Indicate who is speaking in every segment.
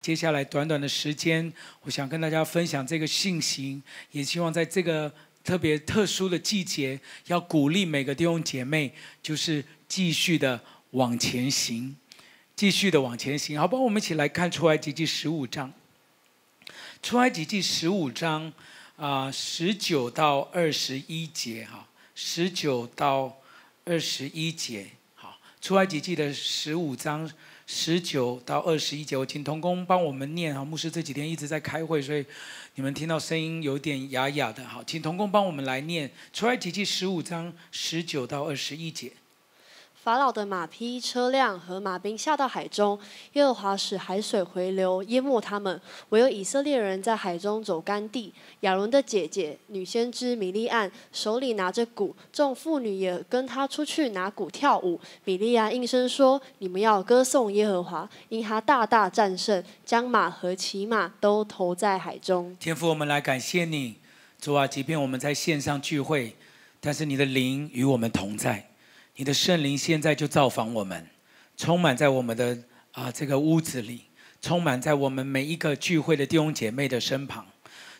Speaker 1: 接下来短短的时间，我想跟大家分享这个信息，也希望在这个特别特殊的季节，要鼓励每个弟兄姐妹，就是继续的往前行，继续的往前行。好，帮我们一起来看出埃及记十五章。出埃及记十五章啊，十九到二十一节哈，十九到二十一节。好，出埃及记的十五章。十九到二十一节，我请童工帮我们念哈。牧师这几天一直在开会，所以你们听到声音有点哑哑的。好，请童工帮我们来念出埃及记十五章十九到二十一节。
Speaker 2: 法老的马匹、车辆和马兵下到海中，耶和华使海水回流，淹没他们。唯有以色列人在海中走干地。亚伦的姐姐女先知米利暗手里拿着鼓，众妇女也跟她出去拿鼓跳舞。米利暗应声说：“你们要歌颂耶和华，因他大大战胜，将马和骑马都投在海中。”
Speaker 1: 天父，我们来感谢你，主啊，即便我们在线上聚会，但是你的灵与我们同在。你的圣灵现在就造访我们，充满在我们的啊这个屋子里，充满在我们每一个聚会的弟兄姐妹的身旁。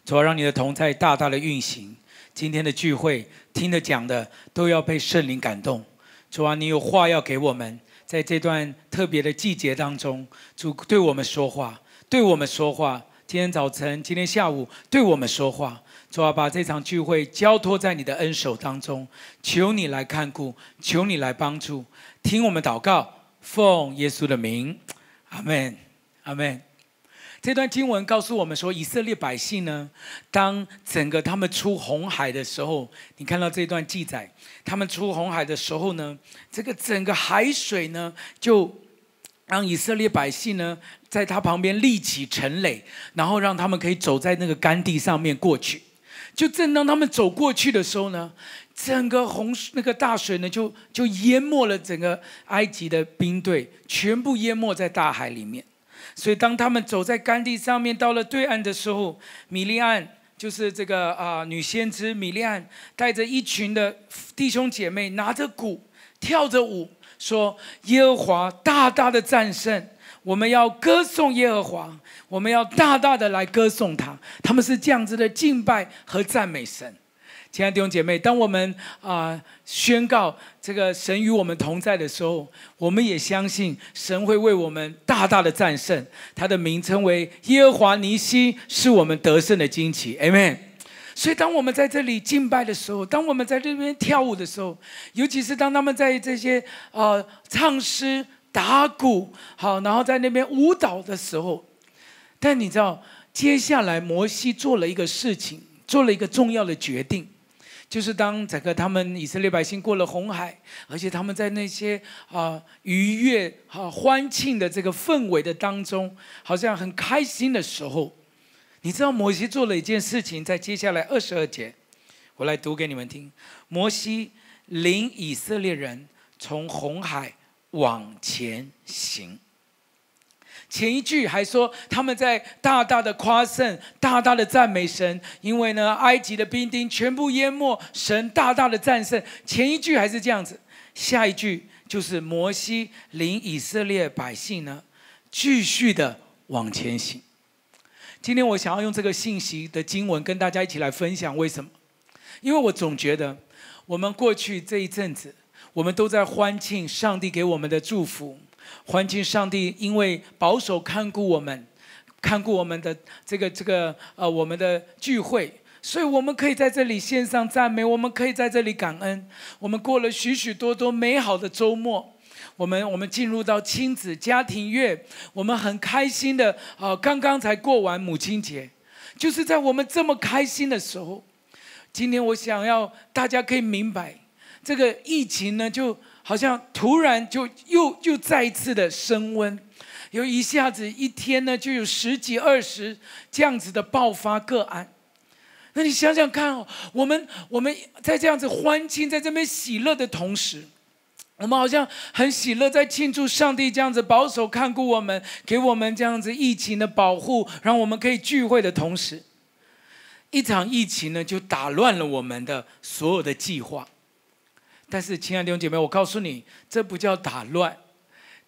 Speaker 1: 主啊，让你的同在大大的运行。今天的聚会听的讲的都要被圣灵感动。主啊，你有话要给我们，在这段特别的季节当中，主对我们说话，对我们说话。今天早晨，今天下午对我们说话。主啊，把这场聚会交托在你的恩手当中，求你来看顾，求你来帮助，听我们祷告，奉耶稣的名，阿门，阿门。这段经文告诉我们说，以色列百姓呢，当整个他们出红海的时候，你看到这段记载，他们出红海的时候呢，这个整个海水呢，就让以色列百姓呢，在他旁边立起城垒，然后让他们可以走在那个干地上面过去。就正当他们走过去的时候呢，整个洪那个大水呢，就就淹没了整个埃及的兵队，全部淹没在大海里面。所以当他们走在干地上面，到了对岸的时候，米利暗就是这个啊、女先知米利暗，带着一群的弟兄姐妹，拿着鼓，跳着舞，说：“耶和华大大的战胜。”我们要歌颂耶和华，我们要大大的来歌颂他。他们是这样子的敬拜和赞美神。亲爱的弟兄姐妹，当我们啊、宣告这个神与我们同在的时候，我们也相信神会为我们大大的战胜。他的名称为耶和华尼西，是我们得胜的旌旗。Amen。所以，当我们在这里敬拜的时候，当我们在这边跳舞的时候，尤其是当他们在这些啊、呃、唱诗。打鼓好，然后在那边舞蹈的时候，但你知道，接下来摩西做了一个事情，做了一个重要的决定，就是当整个他们以色列百姓过了红海，而且他们在那些啊愉悦、啊欢庆的这个氛围的当中，好像很开心的时候，你知道摩西做了一件事情，在接下来二十二节，我来读给你们听。摩西领以色列人从红海。往前行。前一句还说他们在大大的夸胜，大大的赞美神，因为呢，埃及的兵丁全部淹没，神大大的战胜。前一句还是这样子，下一句就是摩西领以色列百姓呢，继续的往前行。今天我想要用这个信息的经文跟大家一起来分享，为什么？因为我总觉得我们过去这一阵子。我们都在欢庆上帝给我们的祝福，欢庆上帝因为保守看顾我们，看顾我们的这个这个呃我们的聚会，所以我们可以在这里献上赞美，我们可以在这里感恩。我们过了许许多多美好的周末，我们我们进入到亲子家庭月，我们很开心的啊，刚刚才过完母亲节，就是在我们这么开心的时候，今天我想要大家可以明白。这个疫情呢，就好像突然就又又再一次的升温，有一下子一天呢就有十几二十这样子的爆发个案。那你想想看哦，我们我们在这样子欢庆，在这边喜乐的同时，我们好像很喜乐，在庆祝上帝这样子保守看顾我们，给我们这样子疫情的保护，让我们可以聚会的同时，一场疫情呢就打乱了我们的所有的计划。但是，亲爱的弟兄姐妹，我告诉你，这不叫打乱，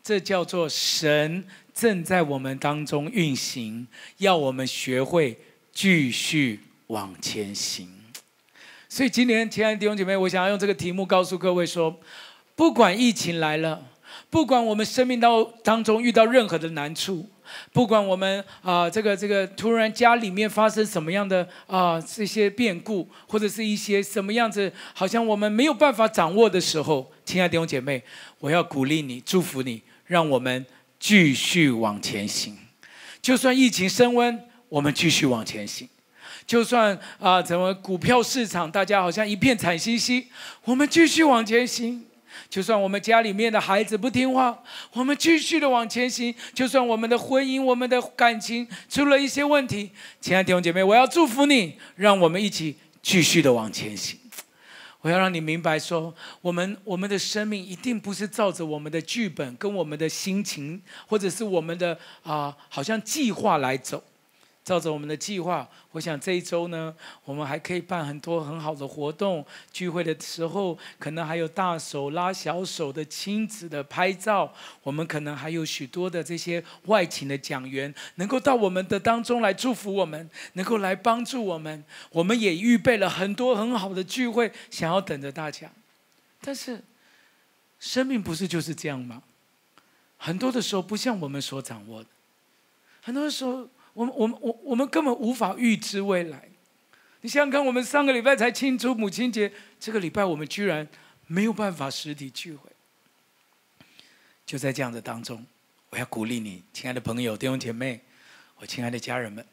Speaker 1: 这叫做神正在我们当中运行，要我们学会继续往前行。所以今年，亲爱的弟兄姐妹，我想要用这个题目告诉各位说：不管疫情来了，不管我们生命当当中遇到任何的难处。不管我们啊、这个这个突然家里面发生什么样的啊、这些变故，或者是一些什么样子，好像我们没有办法掌握的时候，亲爱的弟兄姐妹，我要鼓励你，祝福你，让我们继续往前行。就算疫情升温，我们继续往前行；就算啊，怎么股票市场大家好像一片惨兮兮，我们继续往前行。就算我们家里面的孩子不听话，我们继续的往前行；就算我们的婚姻、我们的感情出了一些问题，亲爱的弟兄姐妹，我要祝福你，让我们一起继续的往前行。我要让你明白说，我们我们的生命一定不是照着我们的剧本、跟我们的心情，或者是我们的啊，好像计划来走。照着我们的计划，我想这一周呢，我们还可以办很多很好的活动。聚会的时候，可能还有大手拉小手的亲子的拍照。我们可能还有许多的这些外勤的讲员，能够到我们的当中来祝福我们，能够来帮助我们。我们也预备了很多很好的聚会，想要等着大家。但是，生命不是就是这样吗？很多的时候不像我们所掌握的，很多的时候。我们我们我我们根本无法预知未来。你想想看，我们上个礼拜才庆祝母亲节，这个礼拜我们居然没有办法实体聚会。就在这样的当中，我要鼓励你，亲爱的朋友、弟兄姐妹，我亲爱的家人们，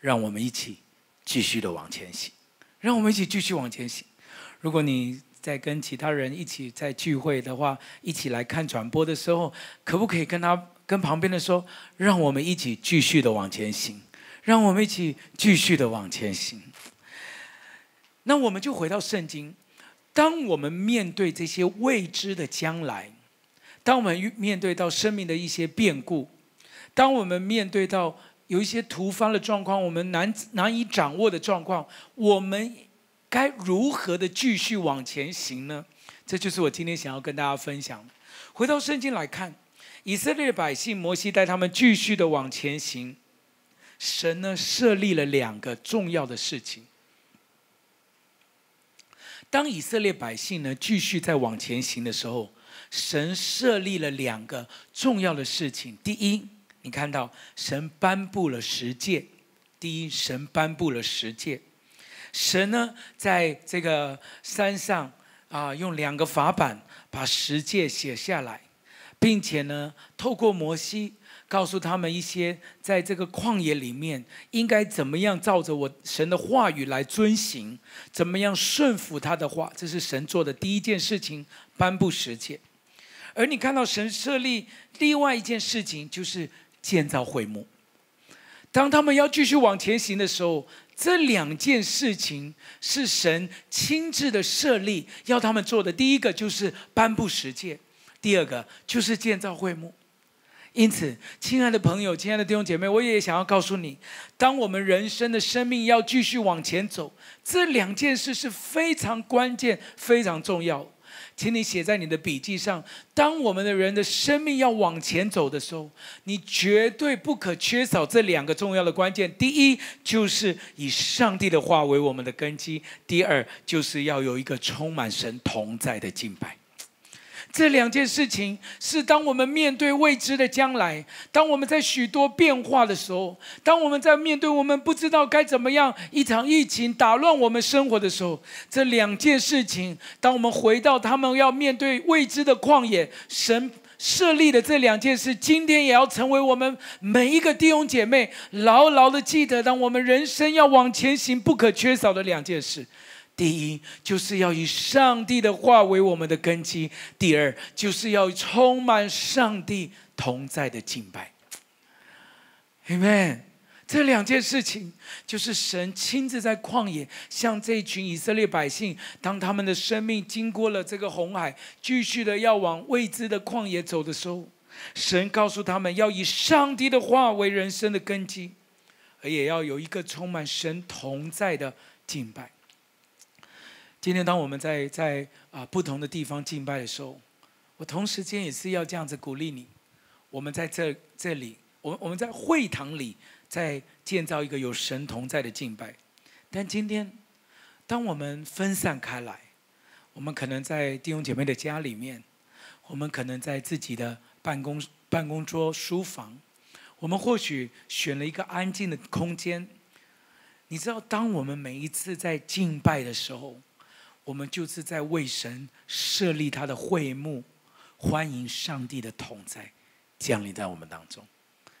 Speaker 1: 让我们一起继续的往前行，让我们一起继续往前行。如果你在跟其他人一起在聚会的话，一起来看转播的时候，可不可以跟他？跟旁边的说，让我们一起继续的往前行，让我们一起继续的往前行。那我们就回到圣经，当我们面对这些未知的将来，当我们面对到生命的一些变故，当我们面对到有一些突发的状况，我们难难以掌握的状况，我们该如何的继续往前行呢？这就是我今天想要跟大家分享。回到圣经来看。以色列百姓，摩西带他们继续的往前行。神呢，设立了两个重要的事情。当以色列百姓呢继续在往前行的时候，神设立了两个重要的事情。第一，你看到神颁布了十诫。第一，神颁布了十诫。神呢，在这个山上啊，用两个法板把十诫写下来。并且呢，透过摩西告诉他们一些，在这个旷野里面应该怎么样照着我神的话语来遵行，怎么样顺服他的话，这是神做的第一件事情，颁布十诫。而你看到神设立另外一件事情，就是建造会幕。当他们要继续往前行的时候，这两件事情是神亲自的设立要他们做的。第一个就是颁布十诫。第二个就是建造会幕，因此，亲爱的朋友、亲爱的弟兄姐妹，我也想要告诉你，当我们人生的生命要继续往前走，这两件事是非常关键、非常重要。请你写在你的笔记上。当我们的人的生命要往前走的时候，你绝对不可缺少这两个重要的关键。第一，就是以上帝的话为我们的根基；第二，就是要有一个充满神同在的敬拜。这两件事情是当我们面对未知的将来，当我们在许多变化的时候，当我们在面对我们不知道该怎么样一场疫情打乱我们生活的时候，这两件事情，当我们回到他们要面对未知的旷野，神设立的这两件事，今天也要成为我们每一个弟兄姐妹牢牢的记得，当我们人生要往前行不可缺少的两件事。第一，就是要以上帝的话为我们的根基；第二，就是要充满上帝同在的敬拜。Amen。这两件事情，就是神亲自在旷野，向这群以色列百姓，当他们的生命经过了这个红海，继续的要往未知的旷野走的时候，神告诉他们要以上帝的话为人生的根基，而也要有一个充满神同在的敬拜。今天，当我们在在啊不同的地方敬拜的时候，我同时间也是要这样子鼓励你。我们在这这里，我我们在会堂里，在建造一个有神同在的敬拜。但今天，当我们分散开来，我们可能在弟兄姐妹的家里面，我们可能在自己的办公办公桌、书房，我们或许选了一个安静的空间。你知道，当我们每一次在敬拜的时候，我们就是在为神设立他的会幕，欢迎上帝的同在降临在我们当中。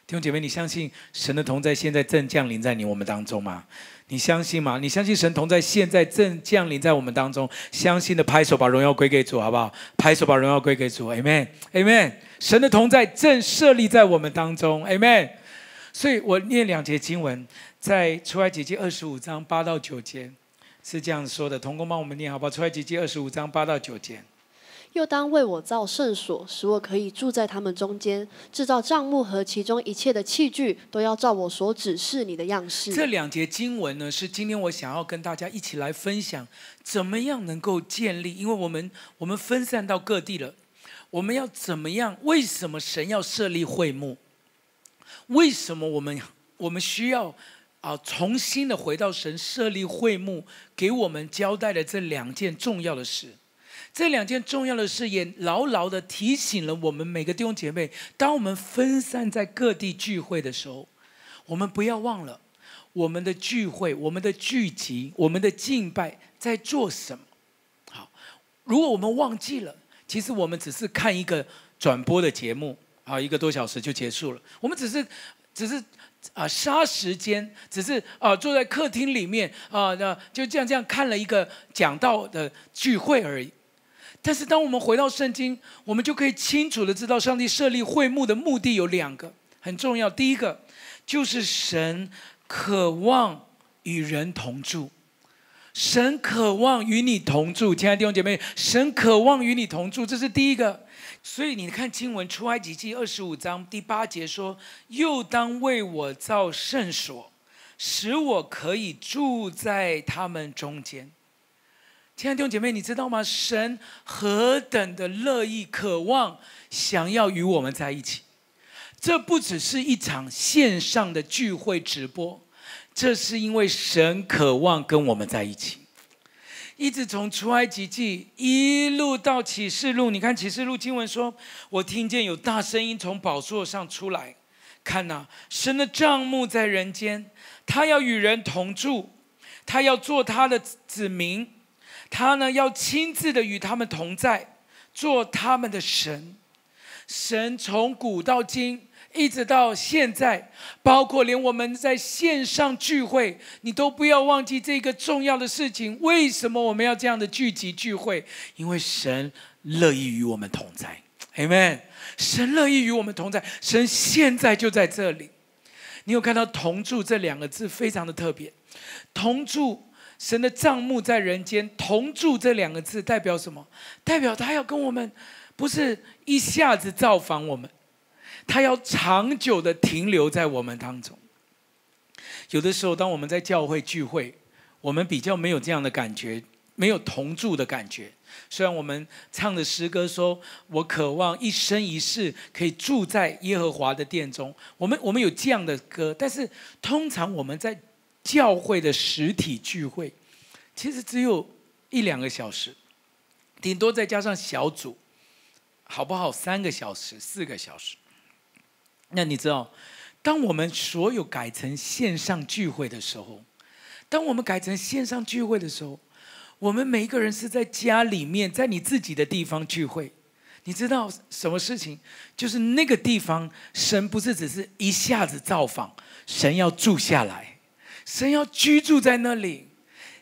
Speaker 1: 弟兄姐妹，你相信神的同在现在正降临在你我们当中吗？你相信吗？你相信神同在现在正降临在我们当中？相信的拍手，把荣耀归给主，好不好？拍手，把荣耀归给主，Amen，Amen。神的同在正设立在我们当中，Amen。所以我念两节经文，在出埃及记二十五章八到九节，是这样说的。童工帮我们念，好不好？出埃及记二十五章八到九节。
Speaker 2: 又当为我造圣所，使我可以住在他们中间。制造帐幕和其中一切的器具，都要照我所指示你的样式。
Speaker 1: 这两节经文呢，是今天我想要跟大家一起来分享，怎么样能够建立？因为我们我们分散到各地了，我们要怎么样？为什么神要设立会幕？为什么我们我们需要啊重新的回到神设立会幕给我们交代的这两件重要的事？这两件重要的事也牢牢的提醒了我们每个弟兄姐妹：当我们分散在各地聚会的时候，我们不要忘了我们的聚会、我们的聚集、我们的敬拜在做什么。好，如果我们忘记了，其实我们只是看一个转播的节目，啊，一个多小时就结束了。我们只是，只是啊，杀时间，只是啊，坐在客厅里面啊，那就这样这样看了一个讲道的聚会而已。但是，当我们回到圣经，我们就可以清楚的知道，上帝设立会幕的目的有两个，很重要。第一个，就是神渴望与人同住，神渴望与你同住，亲爱的弟兄姐妹，神渴望与你同住，这是第一个。所以你看经文出埃及记二十五章第八节说：“又当为我造圣所，使我可以住在他们中间。”亲爱的弟兄姐妹，你知道吗？神何等的乐意、渴望、想要与我们在一起。这不只是一场线上的聚会直播，这是因为神渴望跟我们在一起。一直从出埃及记一路到启示录，你看启示录经文说：“我听见有大声音从宝座上出来，看呐，神的帐幕在人间，他要与人同住，他要做他的子民。”他呢，要亲自的与他们同在，做他们的神。神从古到今，一直到现在，包括连我们在线上聚会，你都不要忘记这个重要的事情。为什么我们要这样的聚集聚会？因为神乐意与我们同在。Amen。神乐意与我们同在，神现在就在这里。你有看到“同住”这两个字，非常的特别。同住。神的帐幕在人间，同住这两个字代表什么？代表他要跟我们，不是一下子造访我们，他要长久的停留在我们当中。有的时候，当我们在教会聚会，我们比较没有这样的感觉，没有同住的感觉。虽然我们唱的诗歌说：“我渴望一生一世可以住在耶和华的殿中。”我们我们有这样的歌，但是通常我们在。教会的实体聚会，其实只有一两个小时，顶多再加上小组，好不好？三个小时、四个小时。那你知道，当我们所有改成线上聚会的时候，当我们改成线上聚会的时候，我们每一个人是在家里面，在你自己的地方聚会。你知道什么事情？就是那个地方，神不是只是一下子造访，神要住下来。神要居住在那里，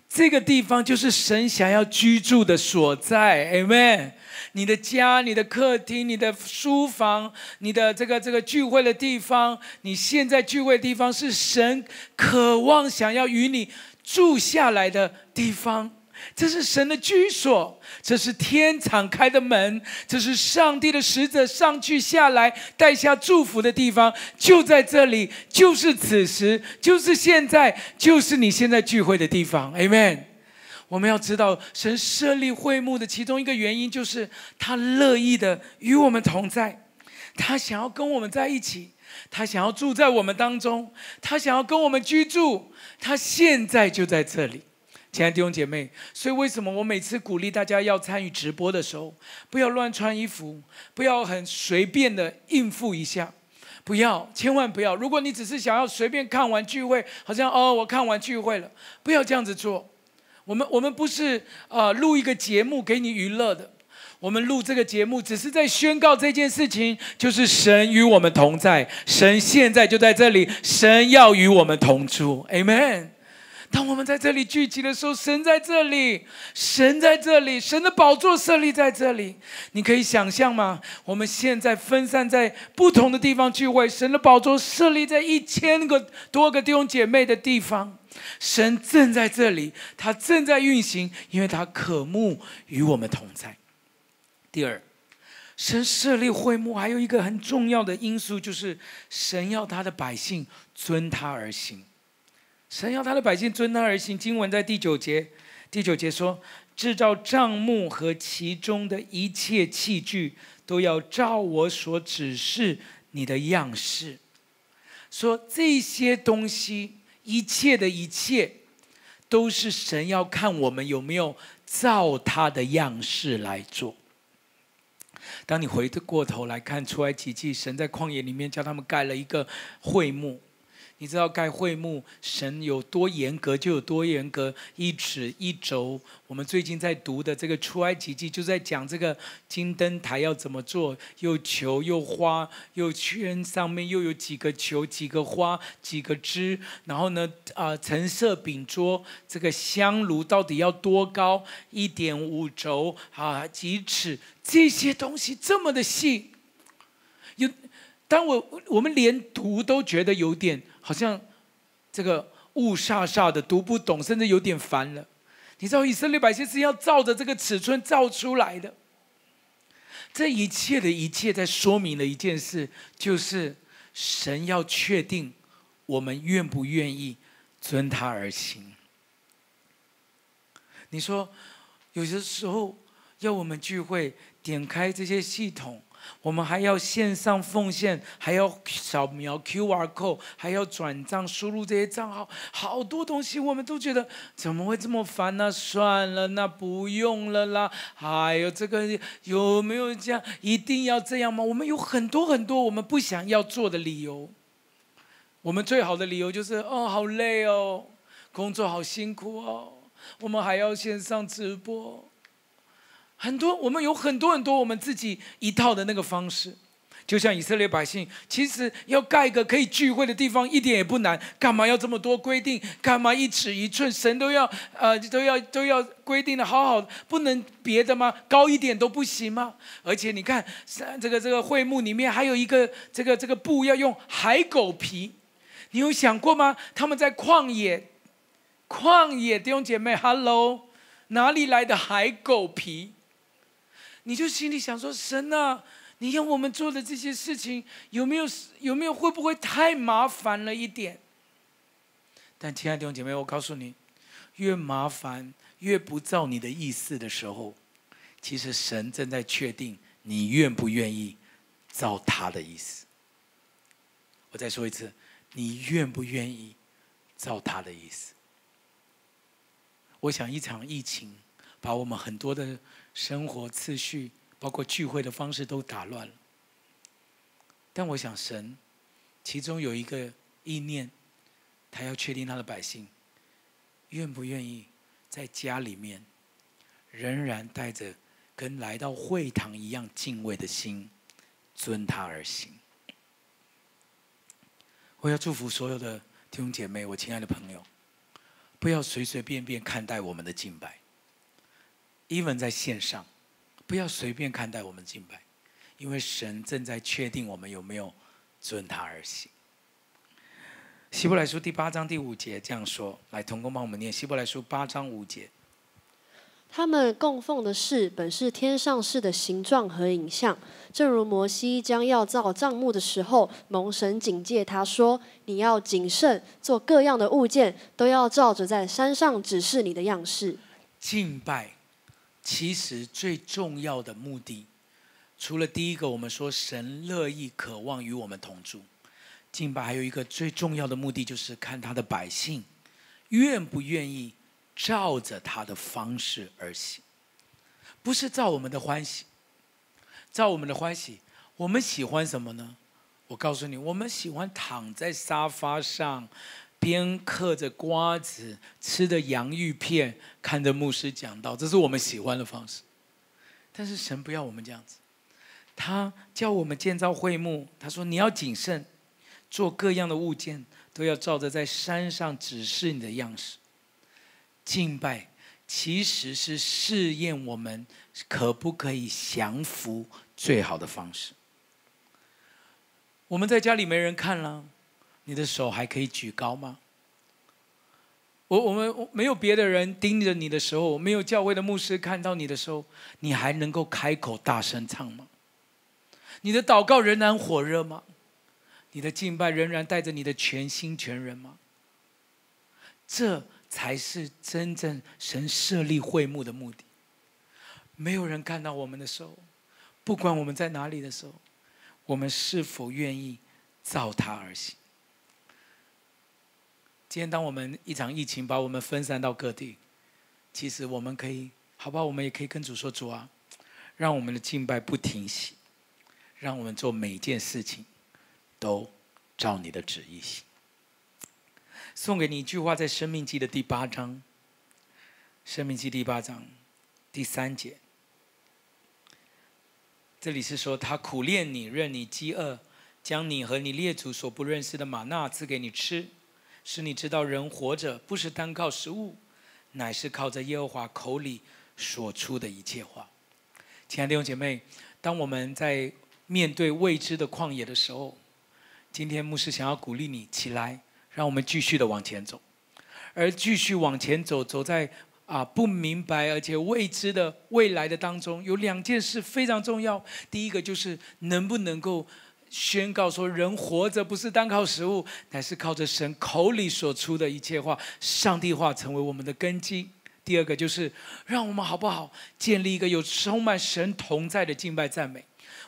Speaker 1: 这个地方就是神想要居住的所在。Amen。你的家、你的客厅、你的书房、你的这个这个聚会的地方，你现在聚会的地方是神渴望想要与你住下来的地方。这是神的居所，这是天敞开的门，这是上帝的使者上去下来带下祝福的地方，就在这里，就是此时，就是现在，就是你现在聚会的地方。Amen。我们要知道，神设立会幕的其中一个原因，就是他乐意的与我们同在。他想要跟我们在一起，他想要住在我们当中，他想要跟我们居住，他现在就在这里。亲爱的弟兄姐妹，所以为什么我每次鼓励大家要参与直播的时候，不要乱穿衣服，不要很随便的应付一下，不要，千万不要。如果你只是想要随便看完聚会，好像哦，我看完聚会了，不要这样子做。我们我们不是、呃，录一个节目给你娱乐的，我们录这个节目只是在宣告这件事情，就是神与我们同在，神现在就在这里，神要与我们同住，Amen。当我们在这里聚集的时候，神在这里，神在这里，神的宝座设立在这里。你可以想象吗？我们现在分散在不同的地方聚会，神的宝座设立在一千个多个弟兄姐妹的地方，神正在这里，他正在运行，因为他渴慕与我们同在。第二，神设立会幕还有一个很重要的因素，就是神要他的百姓遵他而行。神要他的百姓遵他而行。经文在第九节，第九节说：“制造帐幕和其中的一切器具，都要照我所指示你的样式。”说这些东西，一切的一切，都是神要看我们有没有照他的样式来做。当你回过头来看出埃及记，神在旷野里面叫他们盖了一个会幕。你知道盖会幕，神有多严格就有多严格，一尺一轴。我们最近在读的这个出埃及记，就在讲这个金灯台要怎么做，又球又花又圈，上面又有几个球、几个花、几个枝。然后呢，啊、呃，陈设饼桌，这个香炉到底要多高？一点五轴啊，几尺？这些东西这么的细，当我我们连读都觉得有点。好像这个雾煞煞的，读不懂，甚至有点烦了。你知道以色列百姓是要照着这个尺寸造出来的。这一切的一切，在说明了一件事，就是神要确定我们愿不愿意遵他而行。你说，有些时候要我们聚会，点开这些系统。我们还要线上奉献，还要扫描 QR code，还要转账输入这些账号，好多东西，我们都觉得怎么会这么烦呢？算了，那不用了啦。还有这个有没有这样？一定要这样吗？我们有很多很多我们不想要做的理由。我们最好的理由就是哦，好累哦，工作好辛苦哦，我们还要线上直播。很多，我们有很多很多我们自己一套的那个方式，就像以色列百姓，其实要盖一个可以聚会的地方一点也不难，干嘛要这么多规定？干嘛一尺一寸，神都要呃都要都要规定的好好的，不能别的吗？高一点都不行吗？而且你看，这个这个会幕里面还有一个这个这个布要用海狗皮，你有想过吗？他们在旷野，旷野弟兄姐妹，Hello，哪里来的海狗皮？你就心里想说：“神啊，你要我们做的这些事情，有没有有没有会不会太麻烦了一点？”但亲爱的弟兄姐妹，我告诉你，越麻烦越不照你的意思的时候，其实神正在确定你愿不愿意照他的意思。我再说一次，你愿不愿意照他的意思？我想一场疫情把我们很多的。生活次序，包括聚会的方式都打乱了。但我想，神其中有一个意念，他要确定他的百姓愿不愿意在家里面，仍然带着跟来到会堂一样敬畏的心，遵他而行。我要祝福所有的弟兄姐妹，我亲爱的朋友，不要随随便便看待我们的敬拜。Even 在线上，不要随便看待我们敬拜，因为神正在确定我们有没有遵他而行。希伯来书第八章第五节这样说：来，童工帮我们念希伯来书八章五节。
Speaker 2: 他们供奉的事本是天上事的形状和影像，正如摩西将要造帐幕的时候，蒙神警戒他说：“你要谨慎，做各样的物件，都要照着在山上指示你的样式。”
Speaker 1: 敬拜。其实最重要的目的，除了第一个，我们说神乐意、渴望与我们同住，敬拜还有一个最重要的目的，就是看他的百姓愿不愿意照着他的方式而行，不是照我们的欢喜，照我们的欢喜，我们喜欢什么呢？我告诉你，我们喜欢躺在沙发上，边嗑着瓜子，吃着洋芋片，看着牧师讲道，这是我们喜欢的方式。但是神不要我们这样子。他叫我们建造会幕，他说你要谨慎，做各样的物件都要照着在山上指示你的样式。敬拜其实是试验我们可不可以降服最好的方式。我们在家里没人看了，你的手还可以举高吗？我我们没有别的人盯着你的时候，没有教会的牧师看到你的时候，你还能够开口大声唱吗？你的祷告仍然火热吗？你的敬拜仍然带着你的全心全人吗？这才是真正神设立会幕的目的。没有人看到我们的时候，不管我们在哪里的时候，我们是否愿意照他而行？今天，当我们一场疫情把我们分散到各地，其实我们可以，好不好？我们也可以跟主说：“主啊，让我们的敬拜不停息。”让我们做每件事情，都照你的旨意行。送给你一句话，在《生命记》的第八章，《生命记》第八章第三节，这里是说：他苦炼你，任你饥饿，将你和你列祖所不认识的玛纳赐给你吃，使你知道人活着不是单靠食物，乃是靠着耶和华口里所出的一切话。亲爱的弟兄姐妹，当我们在面对未知的旷野的时候，今天牧师想要鼓励你起来，让我们继续的往前走。而继续往前走，走在啊不明白而且未知的未来的当中，有两件事非常重要。第一个就是能不能够宣告说，人活着不是单靠食物，乃是靠着神口里所出的一切话，上帝话成为我们的根基。第二个就是让我们好不好建立一个有充满神同在的敬拜赞美。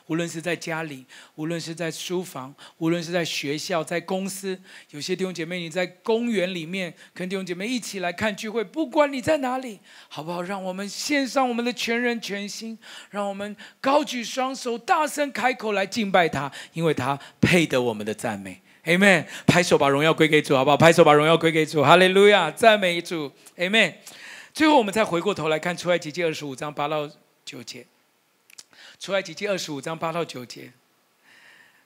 Speaker 1: 无论是在家里，无论是在书房，无论是在学校、在公司，有些弟兄姐妹你在公园里面跟弟兄姐妹一起来看聚会，不管你在哪里，好不好？让我们献上我们的全人全心，让我们高举双手，大声开口来敬拜他，因为他配得我们的赞美。Amen。拍手把荣耀归给主，好不好？拍手把荣耀归给主，哈利路亚，赞美主。Amen。最后，我们再回过头来看出埃及记二十五章八到九节。出埃及记二十五章八到九节，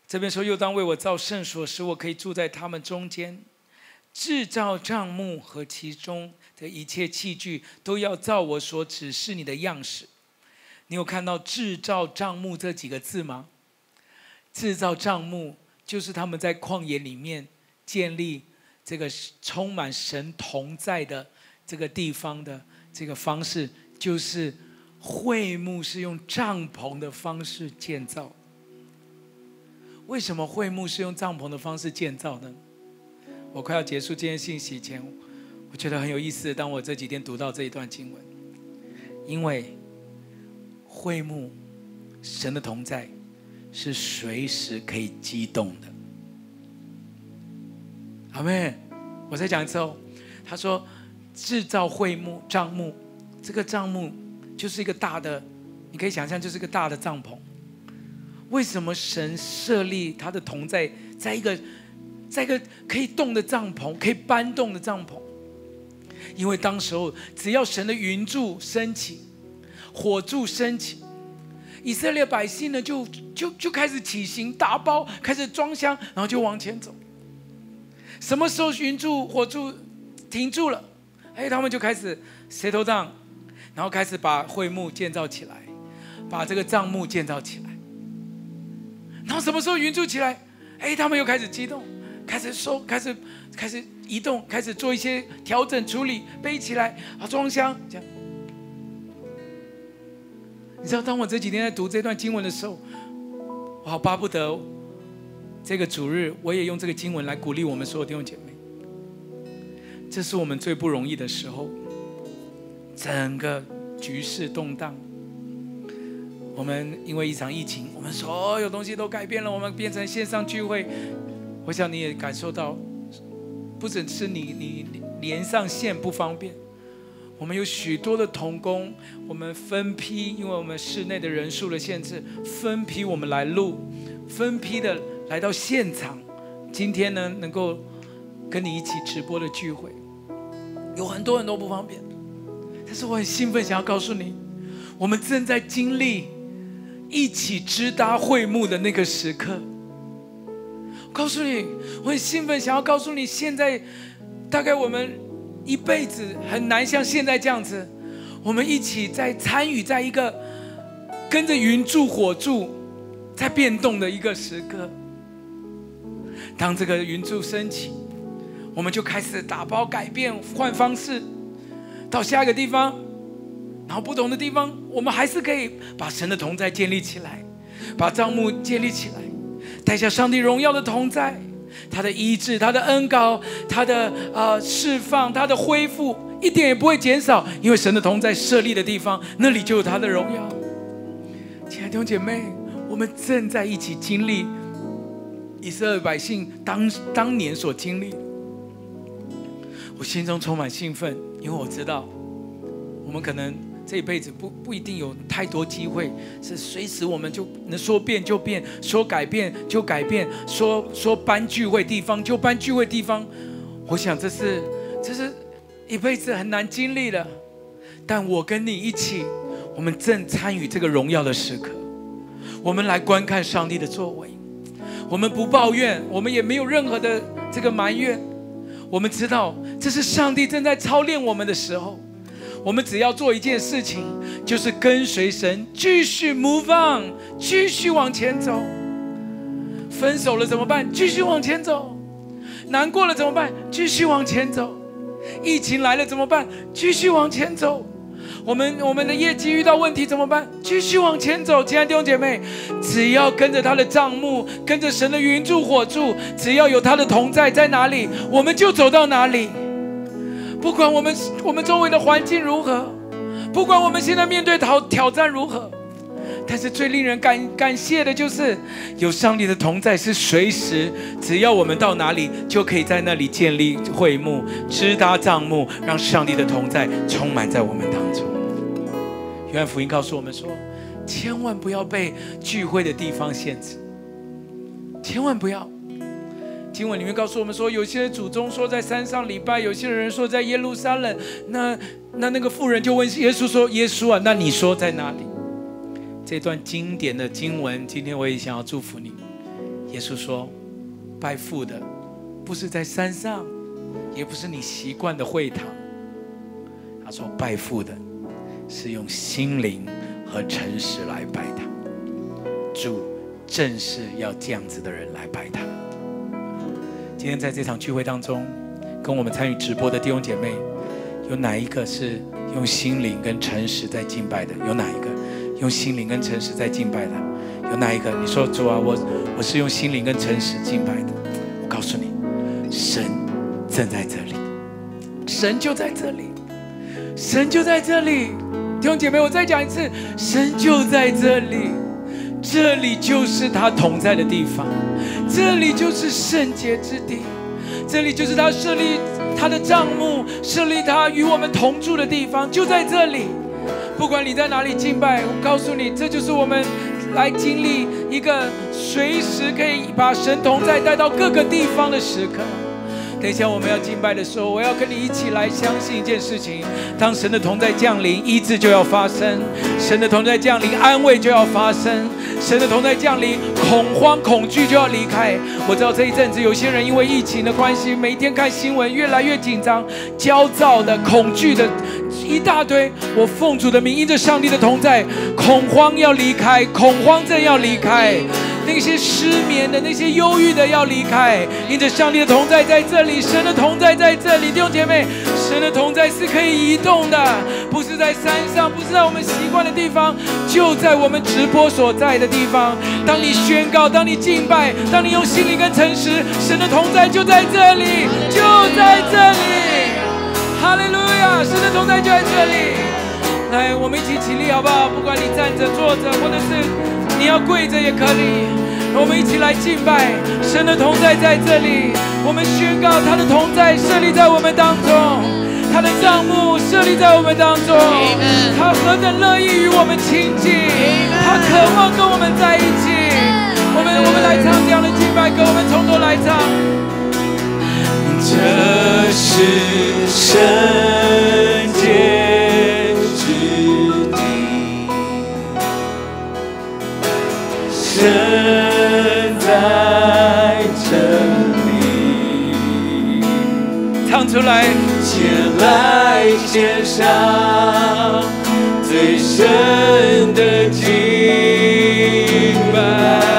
Speaker 1: 这边说：“又当为我造圣所，使我可以住在他们中间。制造帐幕和其中的一切器具，都要照我所指示你的样式。”你有看到“制造帐幕”这几个字吗？制造帐幕就是他们在旷野里面建立这个充满神同在的这个地方的这个方式，就是。会幕是用帐篷的方式建造。为什么会幕是用帐篷的方式建造呢？我快要结束今天信息前，我觉得很有意思。当我这几天读到这一段经文，因为会幕神的同在是随时可以激动的。阿妹，我再讲一次哦。他说，制造会幕帐幕，这个帐幕。就是一个大的，你可以想象，就是一个大的帐篷。为什么神设立他的同在，在一个，在一个可以动的帐篷，可以搬动的帐篷？因为当时候，只要神的云柱升起，火柱升起，以色列百姓呢，就就就开始起行，打包，开始装箱，然后就往前走。什么时候云柱、火柱停住了？哎，他们就开始 settle down。然后开始把会幕建造起来，把这个帐幕建造起来。然后什么时候云柱起来？哎，他们又开始激动，开始收，开始开始移动，开始做一些调整处理，背起来啊，装箱这样。你知道，当我这几天在读这段经文的时候，我好巴不得这个主日，我也用这个经文来鼓励我们所有弟兄姐妹。这是我们最不容易的时候。整个局势动荡，我们因为一场疫情，我们所有东西都改变了，我们变成线上聚会。我想你也感受到，不只是你你连上线不方便，我们有许多的同工，我们分批，因为我们室内的人数的限制，分批我们来录，分批的来到现场。今天呢，能够跟你一起直播的聚会，有很多很多不方便，但是我很兴奋，想要告诉你，我们正在经历一起支搭会幕的那个时刻。我告诉你，我很兴奋，想要告诉你，现在大概我们一辈子很难像现在这样子，我们一起在参与在一个跟着云柱火柱在变动的一个时刻。当这个云柱升起，我们就开始打包改变换方式，到下一个地方，然后不同的地方，我们还是可以把神的同在建立起来，把帐幕建立起来，带下上帝荣耀的同在，他的医治，他的恩膏，他的呃释放，他的恢复，一点也不会减少，因为神的同在设立的地方，那里就有他的荣耀。亲爱的弟兄姐妹，我们正在一起经历。以色列百姓当当年所经历，我心中充满兴奋，因为我知道，我们可能这一辈子不不一定有太多机会，是随时我们就能说变就变，说改变就改变，说说搬聚会地方就搬聚会地方。我想这是这是一辈子很难经历的，但我跟你一起，我们正参与这个荣耀的时刻，我们来观看上帝的作为。我们不抱怨，我们也没有任何的这个埋怨。我们知道这是上帝正在操练我们的时候，我们只要做一件事情，就是跟随神，继续 move on，继续往前走。分手了怎么办？继续往前走。难过了怎么办？继续往前走。疫情来了怎么办？继续往前走。我们我们的业绩遇到问题怎么办？继续往前走，亲爱的弟兄姐妹，只要跟着他的帐目，跟着神的云柱火柱，只要有他的同在在哪里，我们就走到哪里。不管我们我们周围的环境如何，不管我们现在面对挑挑战如何，但是最令人感感谢的就是有上帝的同在，是随时只要我们到哪里，就可以在那里建立会幕、支搭帐幕，让上帝的同在充满在我们当中。约翰福音告诉我们说，千万不要被聚会的地方限制，千万不要。经文里面告诉我们说，有些祖宗说在山上礼拜，有些人说在耶路撒冷。那那那个妇人就问耶稣说：“耶稣啊，那你说在哪里？”这段经典的经文，今天我也想要祝福你。耶稣说：“拜父的，不是在山上，也不是你习惯的会堂。”他说：“拜父的。”是用心灵和诚实来拜他，主正是要这样子的人来拜他。今天在这场聚会当中，跟我们参与直播的弟兄姐妹，有哪一个是用心灵跟诚实在敬拜的？有哪一个用心灵跟诚实在敬拜的？有哪一个？你说主啊，我我是用心灵跟诚实敬拜的。我告诉你，神正在这里，神就在这里，神就在这里。弟兄姐妹，我再讲一次，神就在这里，这里就是他同在的地方，这里就是圣洁之地，这里就是他设立他的帐幕，设立他与我们同住的地方，就在这里。不管你在哪里敬拜，我告诉你，这就是我们来经历一个随时可以把神同在带到各个地方的时刻。等一下，我们要敬拜的时候，我要跟你一起来相信一件事情：当神的同在降临，医治就要发生；神的同在降临，安慰就要发生；神的同在降临，恐慌、恐惧就要离开。我知道这一阵子有些人因为疫情的关系，每天看新闻越来越紧张、焦躁的、恐惧的一大堆。我奉主的名，因着上帝的同在，恐慌要离开，恐慌症要离开。那些失眠的、那些忧郁的要离开，因着上帝的同在在这里，神的同在在这里。弟兄姐妹，神的同在是可以移动的，不是在山上，不是在我们习惯的地方，就在我们直播所在的地方。当你宣告，当你敬拜，当你用心灵跟诚实，神的同在就在这里，就在这里。哈利路亚，神的同在就在这里。来，我们一起起立，好不好？不管你站着、坐着，或者是你要跪着也可以。我们一起来敬拜，神的同在在这里。我们宣告他的同在设立在我们当中，他的帐幕设立在我们当中。他何等乐意与我们亲近，他渴望跟我们在一起。我们我们来唱这样的敬拜歌，我们从头来唱。
Speaker 3: 这是圣洁。神在这里，
Speaker 1: 唱出来，
Speaker 3: 前来献上最深的敬拜。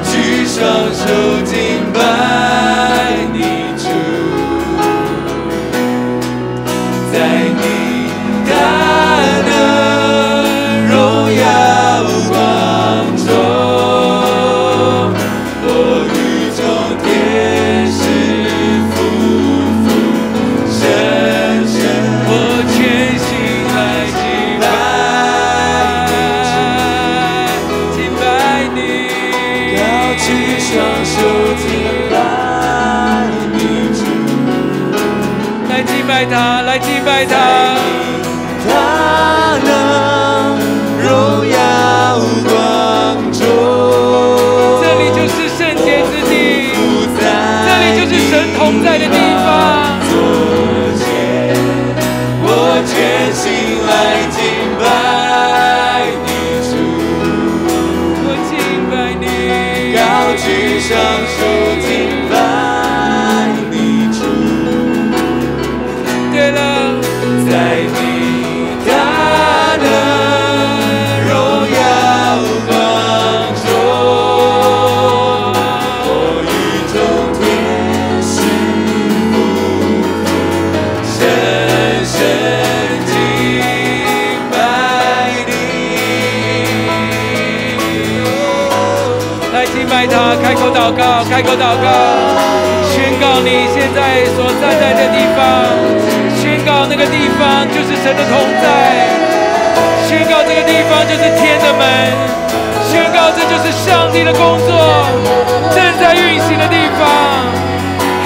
Speaker 3: 举双手敬拜你。觉得在你大的荣耀光中，我欲种天使不深深敬拜你，来
Speaker 1: 敬拜他，开口祷告，开口祷告。宣告你现在所站在的地方。个地方就是神的同在，宣告这个地方就是天的门，宣告这就是上帝的工作正在运行的地方。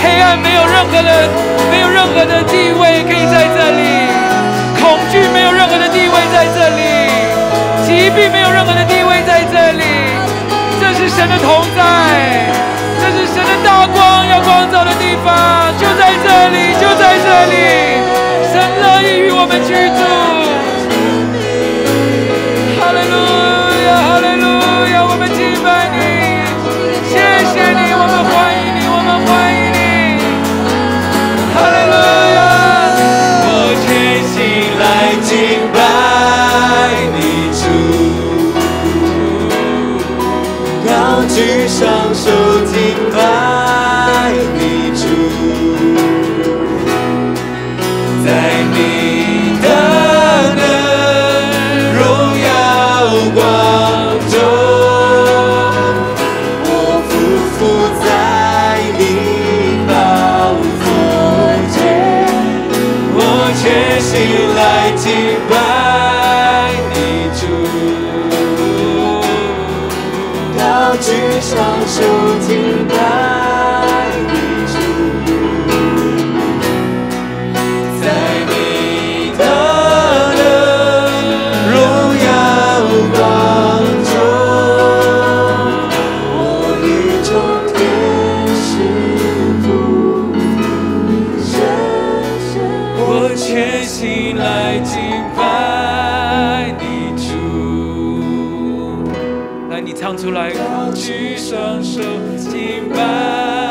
Speaker 1: 黑暗没有任何的，没有任何的地位可以在这里，恐惧没有任何的地位在这里，疾病没有任何的地位在这里，这是神的同在。这是神的大光要光照的地方，就在这里，就在这里，神乐意与我们居住。
Speaker 3: 哈利路亚，哈利路亚，我们敬拜你来敬拜你主。来你唱出来。举双手敬拜。